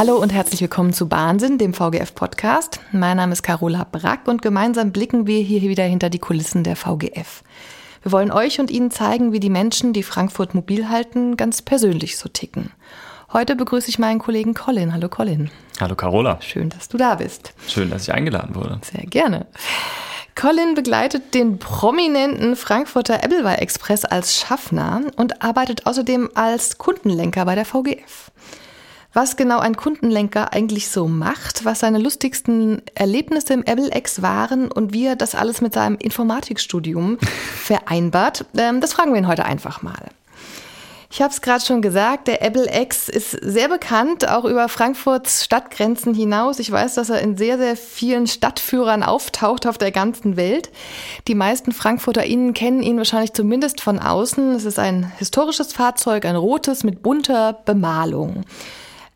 Hallo und herzlich willkommen zu Bahnsinn, dem VGF-Podcast. Mein Name ist Carola Brack und gemeinsam blicken wir hier wieder hinter die Kulissen der VGF. Wir wollen euch und Ihnen zeigen, wie die Menschen, die Frankfurt mobil halten, ganz persönlich so ticken. Heute begrüße ich meinen Kollegen Colin. Hallo Colin. Hallo Carola. Schön, dass du da bist. Schön, dass ich eingeladen wurde. Sehr gerne. Colin begleitet den prominenten Frankfurter Ebbelwei Express als Schaffner und arbeitet außerdem als Kundenlenker bei der VGF. Was genau ein Kundenlenker eigentlich so macht, was seine lustigsten Erlebnisse im Ebbel-Ex waren und wie er das alles mit seinem Informatikstudium vereinbart, ähm, das fragen wir ihn heute einfach mal. Ich habe es gerade schon gesagt, der Apple X ist sehr bekannt, auch über Frankfurts Stadtgrenzen hinaus. Ich weiß, dass er in sehr, sehr vielen Stadtführern auftaucht auf der ganzen Welt. Die meisten FrankfurterInnen kennen ihn wahrscheinlich zumindest von außen. Es ist ein historisches Fahrzeug, ein rotes mit bunter Bemalung.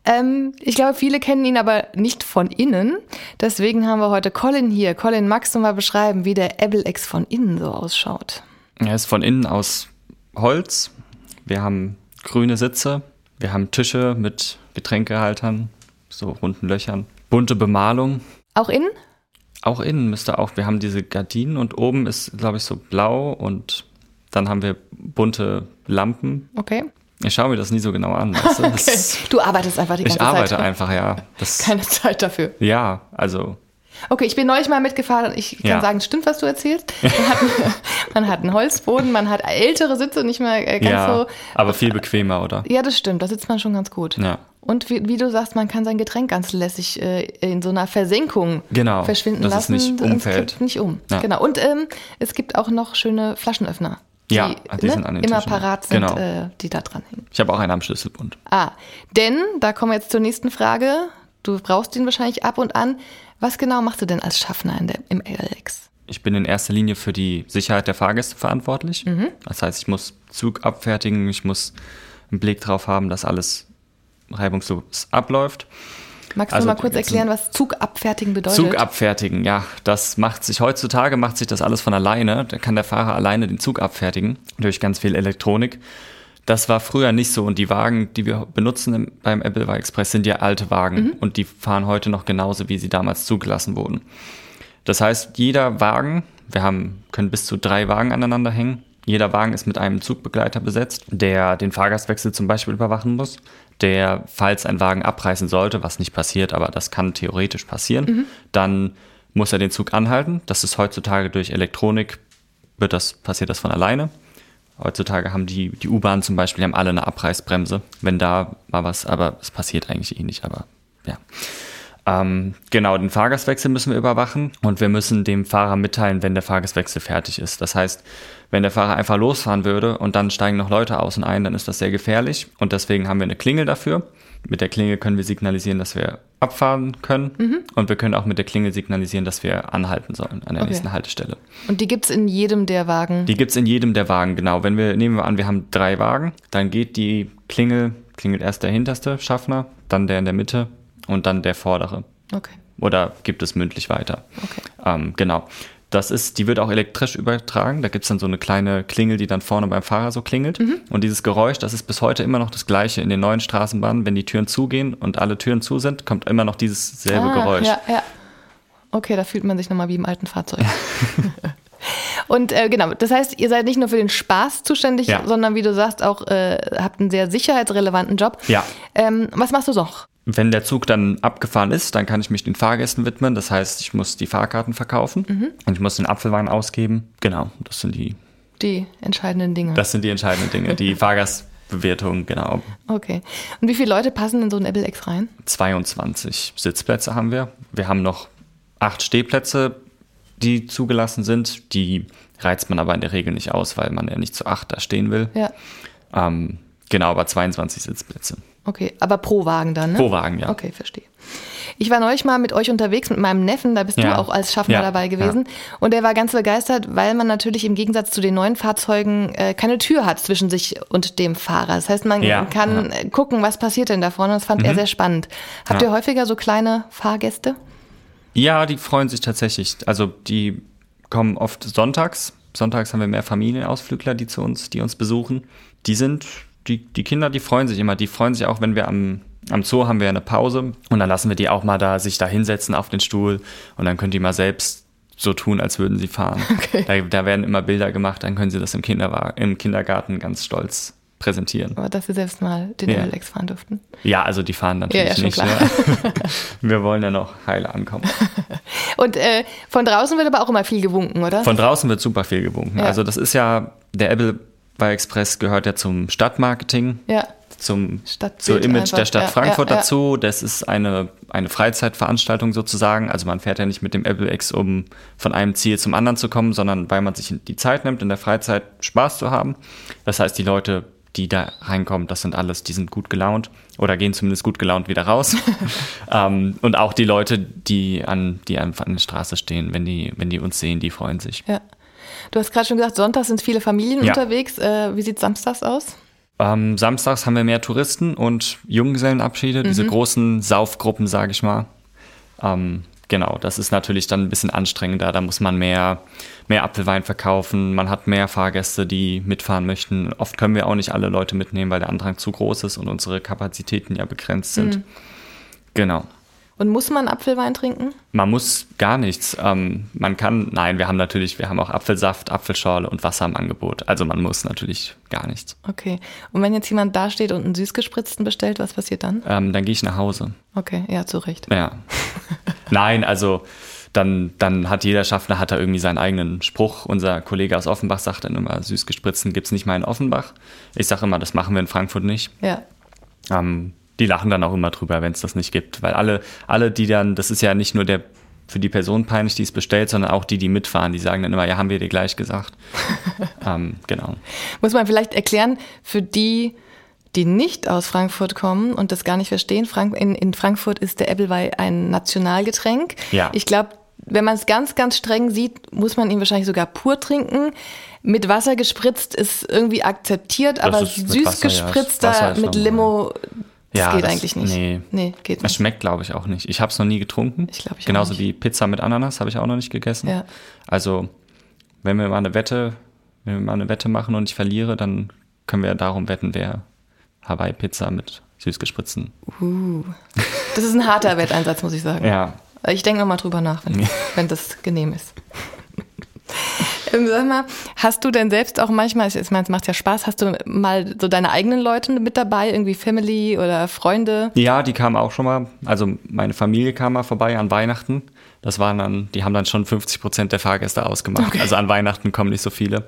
Ähm, ich glaube, viele kennen ihn aber nicht von innen. Deswegen haben wir heute Colin hier. Colin, magst du mal beschreiben, wie der Apple X von innen so ausschaut? Er ist von innen aus Holz, wir haben grüne Sitze, wir haben Tische mit Getränkehaltern, so runden Löchern, bunte Bemalung. Auch innen? Auch innen müsste auch. Wir haben diese Gardinen und oben ist, glaube ich, so blau und dann haben wir bunte Lampen. Okay. Ich schaue mir das nie so genau an. Weißt du? okay. du arbeitest einfach die ganze Ich arbeite Zeit. einfach, ja. Das, Keine Zeit dafür. Ja, also Okay, ich bin neulich mal mitgefahren und ich kann ja. sagen, stimmt, was du erzählst. Man hat, man hat, einen Holzboden, man hat ältere Sitze, nicht mehr äh, ganz ja, so. Aber viel bequemer, oder? Ja, das stimmt, da sitzt man schon ganz gut. Ja. Und wie, wie, du sagst, man kann sein Getränk ganz lässig äh, in so einer Versenkung genau, verschwinden dass lassen. Es nicht umfällt. Es nicht um. Ja. Genau. Und ähm, es gibt auch noch schöne Flaschenöffner. Die, ja, die ne, sind an den immer Tischen. parat sind, genau. äh, die da dran hängen. Ich habe auch einen am Schlüsselbund. Ah, denn, da kommen wir jetzt zur nächsten Frage. Du brauchst ihn wahrscheinlich ab und an. Was genau machst du denn als Schaffner der, im LX? Ich bin in erster Linie für die Sicherheit der Fahrgäste verantwortlich. Mhm. Das heißt, ich muss Zug abfertigen, ich muss einen Blick drauf haben, dass alles reibungslos abläuft. Magst du also, mal kurz erklären, was Zug abfertigen bedeutet? Zug abfertigen, ja. Das macht sich heutzutage macht sich das alles von alleine. Da kann der Fahrer alleine den Zug abfertigen durch ganz viel Elektronik. Das war früher nicht so und die Wagen, die wir benutzen beim Appleby Express, sind ja alte Wagen mhm. und die fahren heute noch genauso, wie sie damals zugelassen wurden. Das heißt, jeder Wagen, wir haben, können bis zu drei Wagen aneinander hängen. Jeder Wagen ist mit einem Zugbegleiter besetzt, der den Fahrgastwechsel zum Beispiel überwachen muss, der, falls ein Wagen abreißen sollte, was nicht passiert, aber das kann theoretisch passieren, mhm. dann muss er den Zug anhalten. Das ist heutzutage durch Elektronik, wird das, passiert das von alleine. Heutzutage haben die, die U-Bahnen zum Beispiel haben alle eine Abreißbremse, wenn da mal was, aber es passiert eigentlich eh nicht, aber ja. Ähm, genau, den Fahrgastwechsel müssen wir überwachen und wir müssen dem Fahrer mitteilen, wenn der Fahrgastwechsel fertig ist. Das heißt, wenn der Fahrer einfach losfahren würde und dann steigen noch Leute aus und ein, dann ist das sehr gefährlich und deswegen haben wir eine Klingel dafür. Mit der Klingel können wir signalisieren, dass wir abfahren können mhm. und wir können auch mit der Klingel signalisieren, dass wir anhalten sollen an der okay. nächsten Haltestelle. Und die gibt es in jedem der Wagen? Die gibt es in jedem der Wagen, genau. Wenn wir, nehmen wir an, wir haben drei Wagen, dann geht die Klingel, klingelt erst der hinterste Schaffner, dann der in der Mitte und dann der vordere. Okay. Oder gibt es mündlich weiter. Okay. Ähm, genau. Das ist, die wird auch elektrisch übertragen. Da gibt es dann so eine kleine Klingel, die dann vorne beim Fahrer so klingelt. Mhm. Und dieses Geräusch, das ist bis heute immer noch das gleiche in den neuen Straßenbahnen. Wenn die Türen zugehen und alle Türen zu sind, kommt immer noch dieses selbe ah, Geräusch. Ja, ja. Okay, da fühlt man sich nochmal wie im alten Fahrzeug. Und äh, genau, das heißt, ihr seid nicht nur für den Spaß zuständig, ja. sondern wie du sagst, auch äh, habt einen sehr sicherheitsrelevanten Job. Ja. Ähm, was machst du noch? Wenn der Zug dann abgefahren ist, dann kann ich mich den Fahrgästen widmen. Das heißt, ich muss die Fahrkarten verkaufen mhm. und ich muss den Apfelwein ausgeben. Genau, das sind die. Die entscheidenden Dinge. Das sind die entscheidenden Dinge. Die Fahrgastbewertung, genau. Okay. Und wie viele Leute passen in so ein Apple X rein? 22 Sitzplätze haben wir. Wir haben noch acht Stehplätze, die zugelassen sind. Die reizt man aber in der Regel nicht aus, weil man ja nicht zu acht da stehen will. Ja. Ähm, genau, aber 22 Sitzplätze. Okay, aber pro Wagen dann, ne? Pro Wagen, ja. Okay, verstehe. Ich war neulich mal mit euch unterwegs, mit meinem Neffen, da bist ja. du auch als Schaffner ja, dabei gewesen. Ja. Und der war ganz begeistert, weil man natürlich im Gegensatz zu den neuen Fahrzeugen äh, keine Tür hat zwischen sich und dem Fahrer. Das heißt, man kann gucken, was passiert denn da vorne. Das fand mhm. er sehr spannend. Habt ihr häufiger so kleine Fahrgäste? Ja, die freuen sich tatsächlich. Also die kommen oft sonntags. Sonntags haben wir mehr Familienausflügler, die zu uns, die uns besuchen. Die sind die, die Kinder, die freuen sich immer. Die freuen sich auch, wenn wir am, Am Zoo haben wir eine Pause und dann lassen wir die auch mal da sich da hinsetzen auf den Stuhl und dann können die mal selbst so tun, als würden sie fahren. Okay. Da, da, werden immer Bilder gemacht, dann können sie das im, im Kindergarten ganz stolz präsentieren. Aber dass sie selbst mal den ja. LX fahren durften. Ja, also die fahren natürlich ja, ja, nicht. Ja. Wir wollen ja noch heile ankommen. Und äh, von draußen wird aber auch immer viel gewunken, oder? Von draußen wird super viel gewunken. Also das ist ja, der Apple by Express gehört ja zum Stadtmarketing. Ja zum zur Image einfach. der Stadt ja, Frankfurt ja, ja. dazu. Das ist eine, eine Freizeitveranstaltung sozusagen. Also man fährt ja nicht mit dem Apple X, um von einem Ziel zum anderen zu kommen, sondern weil man sich die Zeit nimmt, in der Freizeit Spaß zu haben. Das heißt, die Leute, die da reinkommen, das sind alles, die sind gut gelaunt oder gehen zumindest gut gelaunt wieder raus. ähm, und auch die Leute, die an, die einfach an der Straße stehen, wenn die, wenn die uns sehen, die freuen sich. Ja. Du hast gerade schon gesagt, Sonntag sind viele Familien unterwegs. Äh, wie sieht samstags aus? Ähm, samstags haben wir mehr Touristen und Junggesellenabschiede, mhm. diese großen Saufgruppen, sage ich mal. Ähm, genau, das ist natürlich dann ein bisschen anstrengender. Da muss man mehr, mehr Apfelwein verkaufen. Man hat mehr Fahrgäste, die mitfahren möchten. Oft können wir auch nicht alle Leute mitnehmen, weil der Andrang zu groß ist und unsere Kapazitäten ja begrenzt sind. Mhm. Genau. Und muss man Apfelwein trinken? Man muss gar nichts. Ähm, man kann, nein, wir haben natürlich, wir haben auch Apfelsaft, Apfelschorle und Wasser im Angebot. Also man muss natürlich gar nichts. Okay. Und wenn jetzt jemand da steht und einen süßgespritzten bestellt, was passiert dann? Ähm, dann gehe ich nach Hause. Okay, ja, zu Recht. Ja. nein, also dann, dann hat jeder Schaffner hat da irgendwie seinen eigenen Spruch. Unser Kollege aus Offenbach sagt dann immer, süßgespritzten gibt es nicht mal in Offenbach. Ich sage immer, das machen wir in Frankfurt nicht. Ja. Ähm, die lachen dann auch immer drüber, wenn es das nicht gibt. Weil alle, alle, die dann, das ist ja nicht nur der für die Person peinlich, die es bestellt, sondern auch die, die mitfahren, die sagen dann immer, ja, haben wir dir gleich gesagt. ähm, genau. Muss man vielleicht erklären, für die, die nicht aus Frankfurt kommen und das gar nicht verstehen, Frank in, in Frankfurt ist der Appleby ein Nationalgetränk. Ja. Ich glaube, wenn man es ganz, ganz streng sieht, muss man ihn wahrscheinlich sogar pur trinken. Mit Wasser gespritzt ist irgendwie akzeptiert, das aber süß Wasser, gespritzter ja. mit Limo, das ja, geht das, eigentlich nicht. Nee, nee geht nicht. Es schmeckt, glaube ich, auch nicht. Ich habe es noch nie getrunken. Ich glaube, ich Genauso wie Pizza mit Ananas habe ich auch noch nicht gegessen. Ja. Also, wenn wir mal eine Wette, wenn wir mal eine Wette machen und ich verliere, dann können wir darum wetten, wer Hawaii-Pizza mit süßgespritzten. Uh, das ist ein harter Wetteinsatz, muss ich sagen. Ja. Ich denke nochmal drüber nach, wenn, wenn das genehm ist. Sag mal, hast du denn selbst auch manchmal, ich meine, es macht ja Spaß, hast du mal so deine eigenen Leute mit dabei, irgendwie Family oder Freunde? Ja, die kamen auch schon mal. Also meine Familie kam mal vorbei an Weihnachten. Das waren dann, die haben dann schon 50 Prozent der Fahrgäste ausgemacht. Okay. Also an Weihnachten kommen nicht so viele.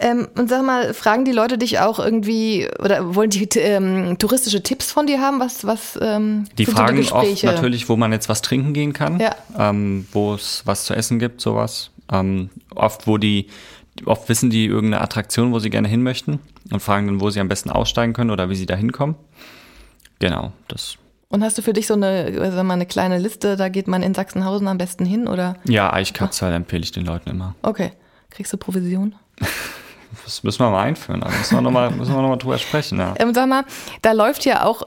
Ähm, und sag mal, fragen die Leute dich auch irgendwie oder wollen die ähm, touristische Tipps von dir haben? Was, was ähm, Die fragen die oft natürlich, wo man jetzt was trinken gehen kann, ja. ähm, wo es was zu essen gibt, sowas. Oft, wo die, oft wissen die irgendeine Attraktion, wo sie gerne hin möchten und fragen dann, wo sie am besten aussteigen können oder wie sie da hinkommen. Genau, das. Und hast du für dich so eine, sag mal, eine kleine Liste, da geht man in Sachsenhausen am besten hin, oder? Ja, Eichkatzal empfehle ich den Leuten immer. Okay. Kriegst du Provision? Das müssen wir mal einführen. Da müssen wir nochmal noch, drüber sprechen. Ja. Ähm, sag mal, da läuft ja auch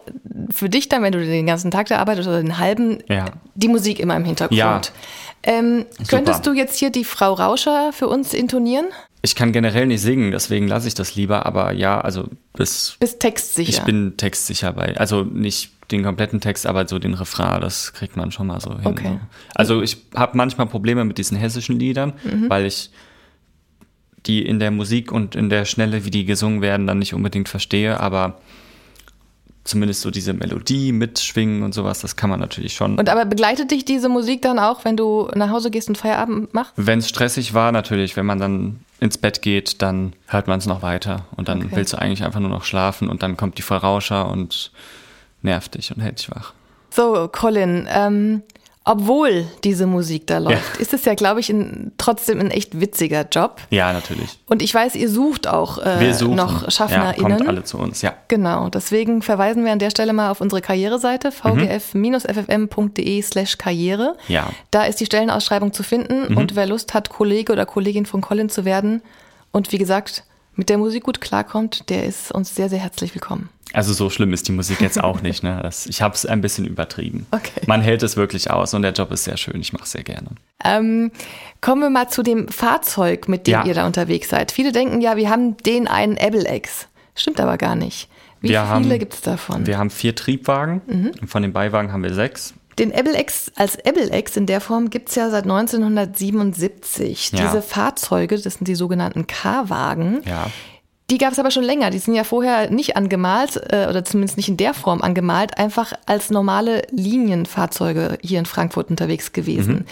für dich dann, wenn du den ganzen Tag da arbeitest oder den halben, ja. die Musik immer im Hintergrund. Ja. Ähm, könntest du jetzt hier die Frau Rauscher für uns intonieren? Ich kann generell nicht singen, deswegen lasse ich das lieber, aber ja, also bis. Bist textsicher. Ich bin textsicher bei. Also nicht den kompletten Text, aber so den Refrain, das kriegt man schon mal so hin. Okay. So. Also ich habe manchmal Probleme mit diesen hessischen Liedern, mhm. weil ich die in der Musik und in der Schnelle, wie die gesungen werden, dann nicht unbedingt verstehe, aber zumindest so diese Melodie mitschwingen und sowas, das kann man natürlich schon. Und aber begleitet dich diese Musik dann auch, wenn du nach Hause gehst und Feierabend machst? Wenn es stressig war, natürlich. Wenn man dann ins Bett geht, dann hört man es noch weiter und dann okay. willst du eigentlich einfach nur noch schlafen und dann kommt die Verrauscher und nervt dich und hält dich wach. So, Colin, ähm, obwohl diese Musik da läuft, ja. ist es ja, glaube ich, ein, trotzdem ein echt witziger Job. Ja, natürlich. Und ich weiß, ihr sucht auch äh, noch SchaffnerInnen. Ja, kommt alle zu uns, ja. Genau, deswegen verweisen wir an der Stelle mal auf unsere Karriereseite vgf-ffm.de slash Karriere. Ja. Da ist die Stellenausschreibung zu finden mhm. und wer Lust hat, Kollege oder Kollegin von Colin zu werden und wie gesagt, mit der Musik gut klarkommt, der ist uns sehr, sehr herzlich willkommen. Also so schlimm ist die Musik jetzt auch nicht. Ne? Das, ich habe es ein bisschen übertrieben. Okay. Man hält es wirklich aus und der Job ist sehr schön. Ich mache es sehr gerne. Ähm, kommen wir mal zu dem Fahrzeug, mit dem ja. ihr da unterwegs seid. Viele denken ja, wir haben den einen Apple X. Stimmt aber gar nicht. Wie Wir viele gibt es davon? Wir haben vier Triebwagen und von den Beiwagen haben wir sechs. Den Ebel X als Ebel X in der Form gibt es ja seit 1977. Ja. Diese Fahrzeuge, das sind die sogenannten K-Wagen, Ja. die gab es aber schon länger. Die sind ja vorher nicht angemalt äh, oder zumindest nicht in der Form angemalt, einfach als normale Linienfahrzeuge hier in Frankfurt unterwegs gewesen.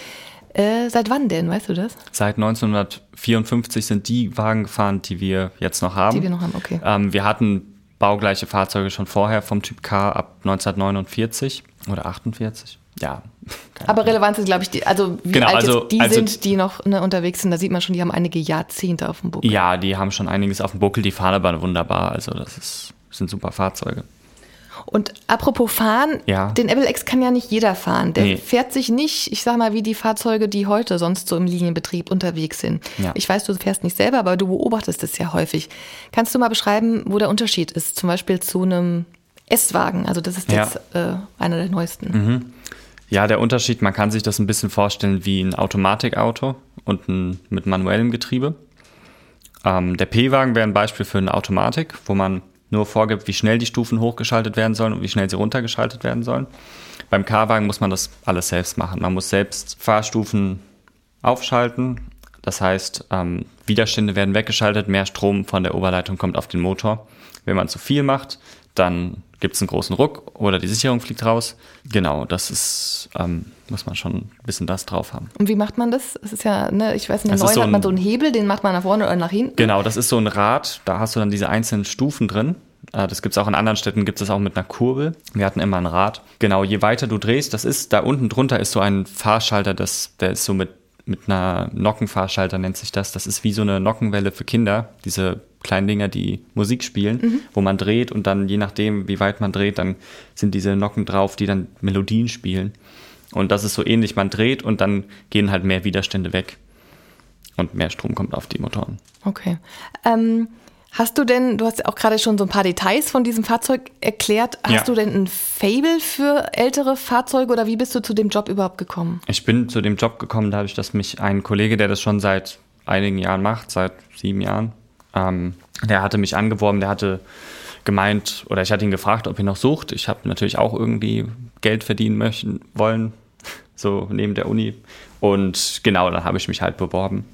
Äh, seit wann denn, weißt du das? Seit 1954 sind die Wagen gefahren, die wir jetzt noch haben. Die wir noch haben, okay. Ähm, wir hatten baugleiche Fahrzeuge schon vorher vom Typ K ab 1949 oder 48. Ja. Aber. Relevanz ist, glaube ich, die, also wie Genau, alt also- die also- sind, die noch ne, unterwegs sind. Da sieht man schon, die haben einige Jahrzehnte auf dem Buckel. Ja, die haben schon einiges auf dem Buckel, die fahren aber wunderbar. Also das ist, das sind super Fahrzeuge. Und apropos fahren, Ja. den Apple X kann ja nicht jeder fahren. Der Nee. fährt sich nicht, ich sag mal, wie die Fahrzeuge, die heute sonst so im Linienbetrieb unterwegs sind. Ja. Ich weiß, du fährst nicht selber, aber du beobachtest es ja häufig. Kannst du mal beschreiben, wo der Unterschied ist? Zum Beispiel zu einem S-Wagen. Also das ist Ja. jetzt äh, einer der neuesten. Ja, der Unterschied, man kann sich das ein bisschen vorstellen wie ein Automatikauto und ein mit manuellem Getriebe. Ähm, der P-Wagen wäre ein Beispiel für eine Automatik, wo man nur vorgibt, wie schnell die Stufen hochgeschaltet werden sollen und wie schnell sie runtergeschaltet werden sollen. Beim K-Wagen muss man das alles selbst machen. Man muss selbst Fahrstufen aufschalten. Das heißt, ähm, Widerstände werden weggeschaltet, mehr Strom von der Oberleitung kommt auf den Motor. Wenn man zu viel macht, dann gibt es einen großen Ruck oder die Sicherung fliegt raus. Genau, das ist, ähm, muss man schon ein bisschen das drauf haben. Und wie macht man das? Es ist ja, ne, ich weiß, ist neuen so hat man so einen Hebel, den macht man nach vorne oder nach hinten. Genau, das ist so ein Rad, da hast du dann diese einzelnen Stufen drin. Äh, Das gibt es auch in anderen Städten, gibt es auch mit einer Kurbel. Wir hatten immer ein Rad. Genau, je weiter du drehst, das ist, da unten drunter ist so ein Fahrschalter, das, der ist so mit, mit einer Nockenfahrschalter nennt sich das. Das ist wie so eine Nockenwelle für Kinder, diese kleinen Dinger, die Musik spielen, wo man dreht und dann je nachdem, wie weit man dreht, dann sind diese Nocken drauf, die dann Melodien spielen. Und das ist so ähnlich, man dreht und dann gehen halt mehr Widerstände weg und mehr Strom kommt auf die Motoren. Okay. Ähm, hast du denn, du hast ja auch gerade schon so ein paar Details von diesem Fahrzeug erklärt, hast Ja. du denn ein Fable für ältere Fahrzeuge oder wie bist du zu dem Job überhaupt gekommen? Ich bin zu dem Job gekommen, dadurch, dass mich ein Kollege, der das schon seit einigen Jahren macht, seit sieben Jahren, ähm, der hatte mich angeworben, der hatte gemeint, oder ich hatte ihn gefragt, ob er noch sucht. Ich habe natürlich auch irgendwie Geld verdienen möchten wollen, so neben der Uni. Und genau, dann habe ich mich halt beworben.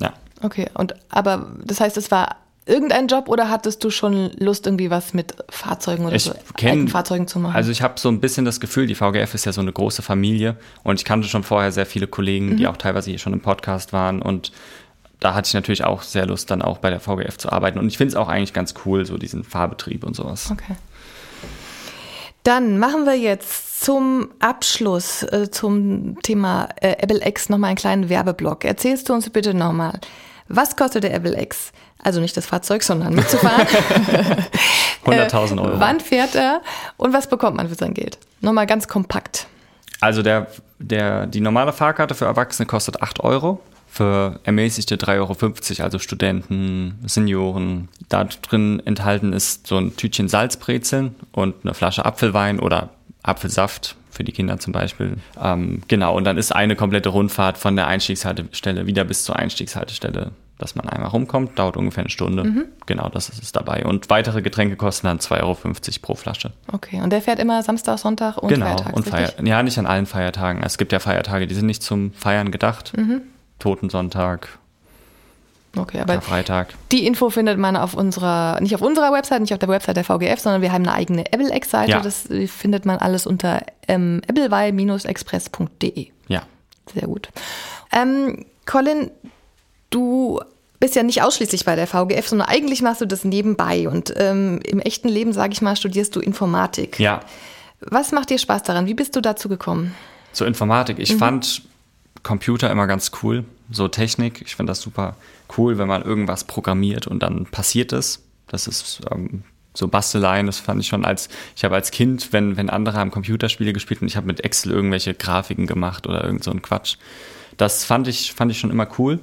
Ja. Okay, und aber das heißt, es war irgendein Job oder hattest du schon Lust, irgendwie was mit Fahrzeugen oder Ich so kenn- Fahrzeugen zu machen? Also ich habe so ein bisschen das Gefühl, die VGF ist ja so eine große Familie und ich kannte schon vorher sehr viele Kollegen, die auch teilweise hier schon im Podcast waren und da hatte ich natürlich auch sehr Lust, dann auch bei der VGF zu arbeiten. Und ich finde es auch eigentlich ganz cool, so diesen Fahrbetrieb und sowas. Okay. Dann machen wir jetzt zum Abschluss äh, zum Thema äh, Apple X nochmal einen kleinen Werbeblock. Erzählst du uns bitte nochmal, was kostet der Apple X? Also nicht das Fahrzeug, sondern mitzufahren. 100.000 Euro. Äh, wann fährt er und was bekommt man für sein Geld? Nochmal ganz kompakt. Also der, der, die normale Fahrkarte für Erwachsene kostet 8 Euro. Für ermäßigte 3,50 Euro, also Studenten, Senioren. Da drin enthalten ist so ein Tütchen Salzbrezeln und eine Flasche Apfelwein oder Apfelsaft für die Kinder zum Beispiel. Ähm, genau, und dann ist eine komplette Rundfahrt von der Einstiegshaltestelle wieder bis zur Einstiegshaltestelle, dass man einmal rumkommt. Dauert ungefähr eine Stunde. Genau, das ist es dabei. Und weitere Getränke kosten dann 2,50 Euro pro Flasche. Okay, und der fährt immer Samstag, Sonntag und Genau, Feiertags, und Feier richtig? ja, nicht an allen Feiertagen. Es gibt ja Feiertage, die sind nicht zum Feiern gedacht. Mhm. Totensonntag, Okay, aber Karfreitag. die Info findet man auf unserer, nicht auf unserer Website, nicht auf der Website der VGF, sondern wir haben eine eigene Apple X-Seite. Ja. Das äh, findet man alles unter ähm, appleby-express.de. Ja. Sehr gut. Ähm, Colin, du bist ja nicht ausschließlich bei der VGF, sondern eigentlich machst du das nebenbei. Und ähm, im echten Leben, sage ich mal, studierst du Informatik. Ja. Was macht dir Spaß daran? Wie bist du dazu gekommen? Zur Informatik. Mhm. Ich fand Computer immer ganz cool. So Technik. Ich finde das super cool, wenn man irgendwas programmiert und dann passiert es. Das ist ähm, so Basteleien, das fand ich schon als, ich habe als Kind, wenn, wenn andere haben Computerspiele gespielt und ich habe mit Excel irgendwelche Grafiken gemacht oder irgend so ein Quatsch. Das fand ich, fand ich schon immer cool.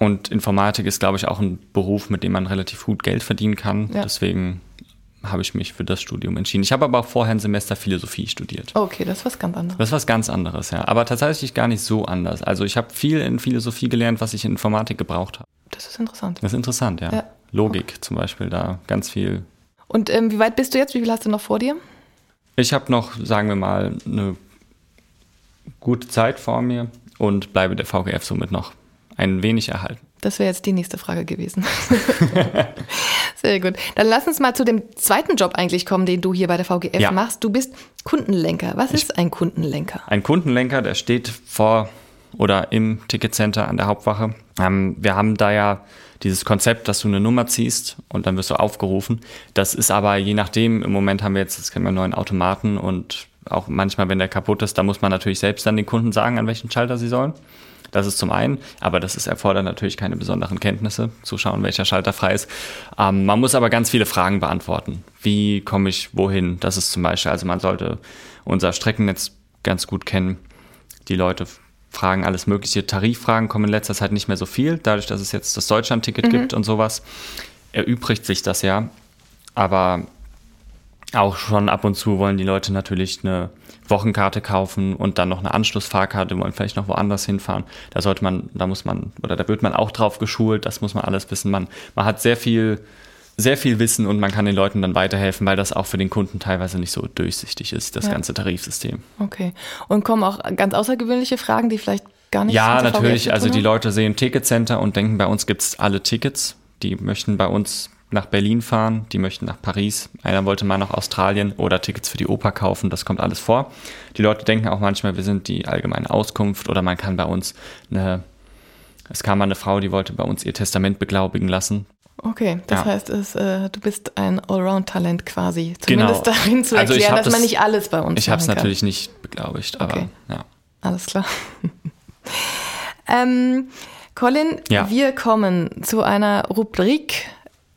Und Informatik ist, glaube ich, auch ein Beruf, mit dem man relativ gut Geld verdienen kann. Ja. Deswegen habe ich mich für das Studium entschieden. Ich habe aber auch vorher ein Semester Philosophie studiert. Okay, das ist was ganz anderes. Das ist was ganz anderes, ja. Aber tatsächlich gar nicht so anders. Also ich habe viel in Philosophie gelernt, was ich in Informatik gebraucht habe. Das ist interessant. Das ist interessant, ja. Ja. Logik zum Beispiel da ganz viel. Und ähm, wie weit bist du jetzt? Wie viel hast du noch vor dir? Ich habe noch, sagen wir mal, eine gute Zeit vor mir und bleibe der VGF somit noch ein wenig erhalten. Das wäre jetzt die nächste Frage gewesen. Sehr gut. Dann lass uns mal zu dem zweiten Job eigentlich kommen, den du hier bei der VGF ja. machst. Du bist Kundenlenker. Was ich, ist ein Kundenlenker? Ein Kundenlenker, der steht vor oder im Ticketcenter an der Hauptwache. Ähm, wir haben da ja dieses Konzept, dass du eine Nummer ziehst und dann wirst du aufgerufen. Das ist aber je nachdem, im Moment haben wir jetzt, das kennen wir, einen neuen Automaten und auch manchmal, wenn der kaputt ist, da muss man natürlich selbst dann den Kunden sagen, an welchen Schalter sie sollen. Das ist zum einen, aber das ist, erfordert natürlich keine besonderen Kenntnisse, zu schauen, welcher Schalter frei ist. Ähm, man muss aber ganz viele Fragen beantworten. Wie komme ich wohin? Das ist zum Beispiel, also man sollte unser Streckennetz ganz gut kennen. Die Leute fragen alles mögliche. Tariffragen kommen in letzter Zeit nicht mehr so viel, dadurch, dass es jetzt das Deutschland-Ticket mhm. gibt und sowas. Erübrigt sich das ja. Aber auch schon ab und zu wollen die Leute natürlich eine Wochenkarte kaufen und dann noch eine Anschlussfahrkarte, wollen vielleicht noch woanders hinfahren. Da sollte man, da muss man, oder da wird man auch drauf geschult, das muss man alles wissen. Man, man hat sehr viel, sehr viel Wissen und man kann den Leuten dann weiterhelfen, weil das auch für den Kunden teilweise nicht so durchsichtig ist, das ja. ganze Tarifsystem. Okay. Und kommen auch ganz außergewöhnliche Fragen, die vielleicht gar nicht Ja, natürlich. Also die Leute sehen Ticketcenter und denken, bei uns gibt es alle Tickets. Die möchten bei uns nach Berlin fahren, die möchten nach Paris, einer wollte mal nach Australien oder Tickets für die Oper kaufen, das kommt alles vor. Die Leute denken auch manchmal, wir sind die allgemeine Auskunft oder man kann bei uns eine, es kam mal eine Frau, die wollte bei uns ihr Testament beglaubigen lassen. Okay, das ja. heißt, es, äh, du bist ein Allround-Talent quasi. Zumindest genau. darin zu also erklären, also dass man nicht alles bei uns Ich habe es natürlich nicht beglaubigt, aber okay. ja. Alles klar. ähm, Colin, ja. wir kommen zu einer Rubrik,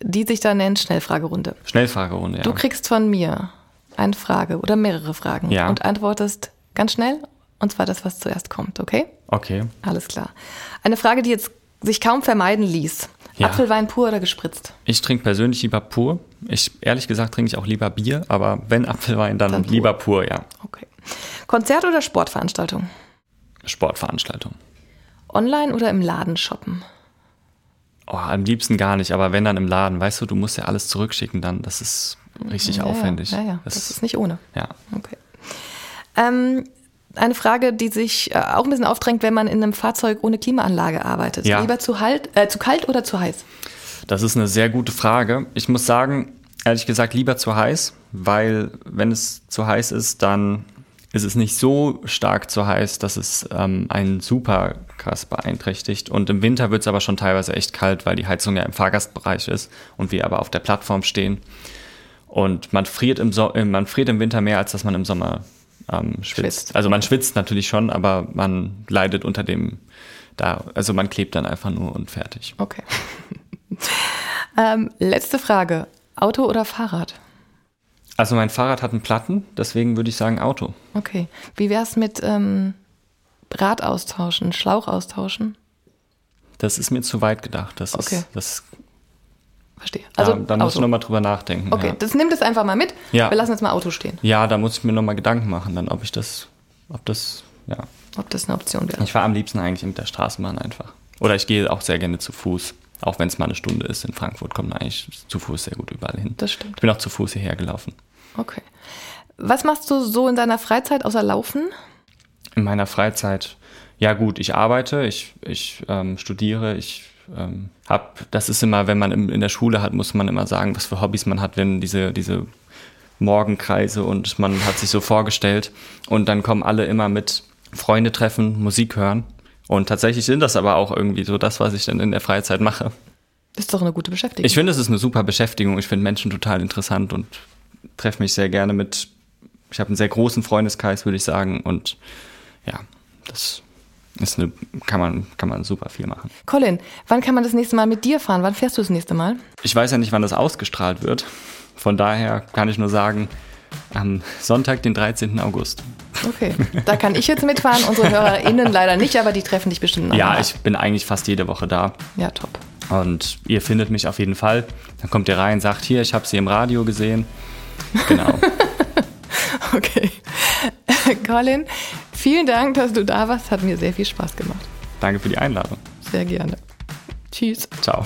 die sich da nennt Schnellfragerunde. Schnellfragerunde, ja. Du kriegst von mir eine Frage oder mehrere Fragen ja. und antwortest ganz schnell und zwar das, was zuerst kommt, okay? Okay. Alles klar. Eine Frage, die jetzt sich kaum vermeiden ließ. Ja. Apfelwein pur oder gespritzt? Ich trinke persönlich lieber pur. Ich, ehrlich gesagt, trinke ich auch lieber Bier, aber wenn Apfelwein, dann, dann pur. lieber pur, ja. Okay. Konzert oder Sportveranstaltung? Sportveranstaltung. Online oder im Laden shoppen? Oh, am liebsten gar nicht, aber wenn dann im Laden, weißt du, du musst ja alles zurückschicken dann, das ist richtig ja, aufwendig. Ja, ja, das, das, ist nicht ohne. Ja. Okay. Ähm, eine Frage, die sich äh, auch ein bisschen aufdrängt, wenn man in einem Fahrzeug ohne Klimaanlage arbeitet. Ja. Lieber zu, halt, äh, zu kalt oder zu heiß? Das ist eine sehr gute Frage. Ich muss sagen, ehrlich gesagt, lieber zu heiß, weil wenn es zu heiß ist, dann ist es nicht so stark zu heiß, dass es ähm, einen super krass beeinträchtigt. Und im Winter wird es aber schon teilweise echt kalt, weil die Heizung ja im Fahrgastbereich ist und wir aber auf der Plattform stehen. Und man friert im, so äh, man friert im Winter mehr, als dass man im Sommer ähm, schwitzt. schwitzt. Also man schwitzt natürlich schon, aber man leidet unter dem da, also man klebt dann einfach nur und fertig. Okay. ähm, letzte Frage. Auto oder Fahrrad? Also mein Fahrrad hat einen Platten, deswegen würde ich sagen Auto. Okay. Wie wäre es mit ähm, Rad austauschen, Schlauch austauschen? Das ist mir zu weit gedacht. Das okay. Ist, das Verstehe. Also da, da muss ich nochmal drüber nachdenken. Okay, ja. das nimmt es einfach mal mit. Ja. Wir lassen jetzt mal Auto stehen. Ja, da muss ich mir nochmal Gedanken machen, dann ob ich das, ob das, ja. Ob das eine Option wäre. Ich fahre am liebsten eigentlich mit der Straßenbahn einfach. Oder ich gehe auch sehr gerne zu Fuß. Auch wenn es mal eine Stunde ist in Frankfurt, kommt man eigentlich zu Fuß sehr gut überall hin. Das stimmt. Ich bin auch zu Fuß hierher gelaufen. Okay. Was machst du so in deiner Freizeit außer Laufen? In meiner Freizeit, ja gut, ich arbeite, ich, ich ähm, studiere, ich ähm, habe, das ist immer, wenn man in, in der Schule hat, muss man immer sagen, was für Hobbys man hat, wenn diese, diese Morgenkreise und man hat sich so vorgestellt und dann kommen alle immer mit Freunde treffen, Musik hören und tatsächlich sind das aber auch irgendwie so das, was ich dann in der Freizeit mache. Ist doch eine gute Beschäftigung. Ich finde, es ist eine super Beschäftigung. Ich finde Menschen total interessant und treffe mich sehr gerne mit. Ich habe einen sehr großen Freundeskreis, würde ich sagen. Und ja, das ist eine, kann man, kann man super viel machen. Colin, wann kann man das nächste Mal mit dir fahren? Wann fährst du das nächste Mal? Ich weiß ja nicht, wann das ausgestrahlt wird. Von daher kann ich nur sagen, am Sonntag, den 13. August. Okay, da kann ich jetzt mitfahren, unsere HörerInnen leider nicht, aber die treffen dich bestimmt noch. Ja, mal. ich bin eigentlich fast jede Woche da. Ja, top. Und ihr findet mich auf jeden Fall. Dann kommt ihr rein, sagt hier, ich habe sie im Radio gesehen. Genau. okay. Colin, vielen Dank, dass du da warst. Hat mir sehr viel Spaß gemacht. Danke für die Einladung. Sehr gerne. Tschüss. Ciao.